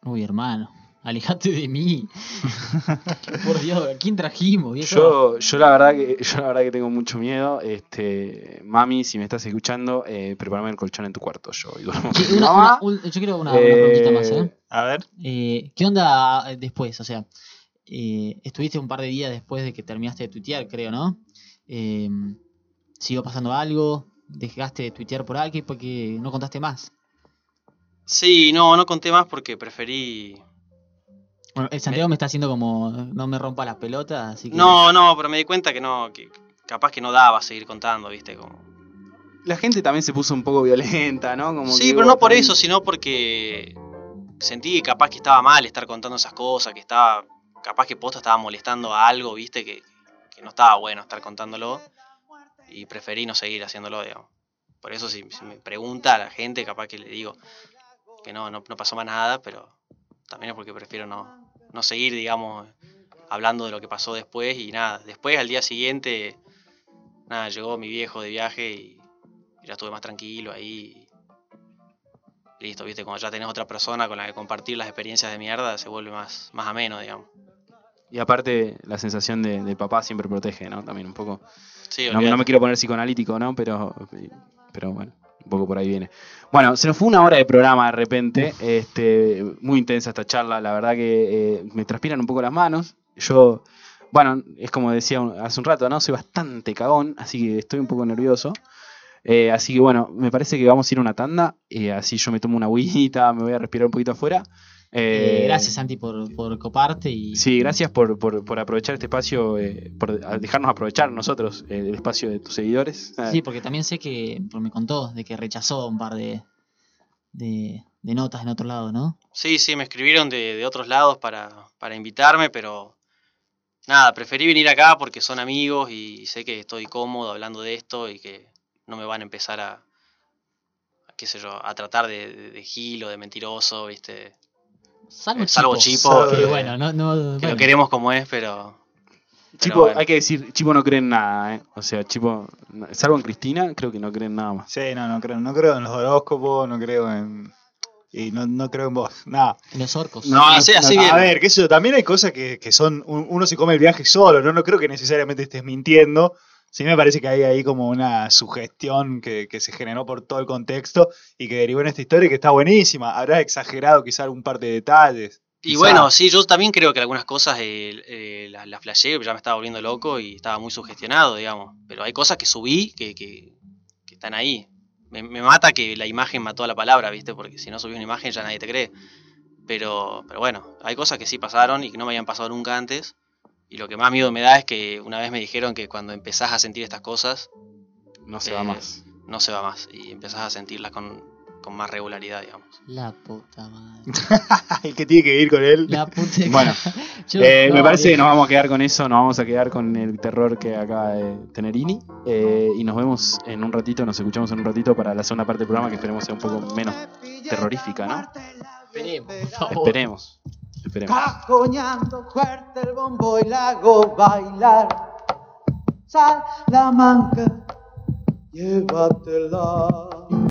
Uy, hermano. Alejate de mí. por Dios, ¿a quién trajimos, viejo? Yo, yo la verdad que yo la verdad que tengo mucho miedo. Este, mami, si me estás escuchando, eh, prepárame el colchón en tu cuarto. Yo y duermo Sí, con mi una- mamá. una- un- yo quiero una, una Eh, preguntita más, ¿eh? A ver. Eh, ¿Qué onda después? O sea, eh, estuviste un par de días después de que terminaste de tuitear, creo, ¿no? Eh, ¿Siguió pasando algo? ¿Dejaste de tuitear por alguien porque no contaste más? Sí, no, no conté más porque preferí... Bueno, el Santiago me está haciendo como no me rompa las pelotas, así que... No, no, pero me di cuenta que no, que capaz que no daba seguir contando, viste, como... La gente también se puso un poco violenta, ¿no? Como Sí, que pero no por también- eso, sino porque sentí que capaz que estaba mal estar contando esas cosas, que estaba, capaz que posta estaba molestando a algo, viste, que, que no estaba bueno estar contándolo y preferí no seguir haciéndolo, digamos. Por eso si, si me pregunta a la gente, capaz que le digo que no, no, no pasó más nada, pero también es porque prefiero no, no seguir, digamos, hablando de lo que pasó después y nada. Después, al día siguiente, nada, llegó mi viejo de viaje y, ya estuve más tranquilo ahí. Listo, viste, cuando ya tenés otra persona con la que compartir las experiencias de mierda, se vuelve más, más ameno, digamos. Y aparte, la sensación de, de papá siempre protege, ¿no? También un poco. Sí, No, no me quiero poner psicoanalítico, ¿no? Pero, pero bueno, un poco por ahí viene. Bueno, se nos fue una hora de programa de repente. Este, muy intensa esta charla. La verdad que eh, me transpiran un poco las manos. Yo, bueno, es como decía un- hace un rato, ¿no? Soy bastante cagón, así que estoy un poco nervioso. Eh, así que bueno, me parece que vamos a ir a una tanda. eh, así yo me tomo una agüita, me voy a respirar un poquito afuera. Eh, gracias, Santi, por, por coparte y... Sí, gracias por, por- por aprovechar este espacio, eh, por dejarnos aprovechar nosotros eh, el espacio de tus seguidores. Sí, porque también sé que, me contó, de que rechazó un par de, de, de notas en otro lado, ¿no? Sí, sí, me escribieron de, de otros lados para, para invitarme, pero nada, preferí venir acá porque son amigos y sé que estoy cómodo hablando de esto y que no me van a empezar a, a, qué sé yo, a tratar de, de, de gil o de mentiroso, ¿viste? Salvo Eh, salvo Chipo. Chipo, Que que- bueno, no, no, Que bueno. lo queremos como es, pero Chipo, bueno. hay que decir, Chipo no cree en nada, ¿eh? O sea, Chipo, salvo en Cristina, creo que no cree en nada más. Sí, no, no creo, no creo en los horóscopos, no creo en. Y no, no creo en vos. Nada. Los orcos. No, así, así no, bien. A ver, sé yo, también hay cosas que, que son. un- uno se come el viaje solo, ¿no? No creo que necesariamente estés mintiendo. Sí me parece que hay ahí como una sugestión que, que se generó por todo el contexto y que derivó en esta historia que está buenísima. Habrás exagerado quizá algún par de detalles. Y Quizá. bueno, sí, yo también creo que algunas cosas eh, eh, las la flasheé, ya me estaba volviendo loco y estaba muy sugestionado, digamos. Pero hay cosas que subí que, que- que están ahí. Me, me mata que la imagen mató a la palabra, ¿viste? Porque si no subís una imagen ya nadie te cree. Pero, pero bueno, hay cosas que sí pasaron y que no me habían pasado nunca antes. Y lo que más miedo me da es que una vez me dijeron que cuando empezás a sentir estas cosas, No se Eh, va más. no se va más. Y empezás a sentirlas con, con más regularidad, digamos. La puta madre. el que tiene que vivir con él. La puta. Bueno, Yo- Eh, me no, parece que nos vamos a quedar con eso, nos vamos a quedar con el terror que acaba de tener Ini. eh, y nos vemos en un ratito, nos escuchamos en un ratito para la segunda parte del programa que esperemos sea un poco menos terrorífica, ¿no? Esperemos, por favor. Esperemos. Esperemos. Fuerte el bombo y la hago bailar. Salamanca, llévatela.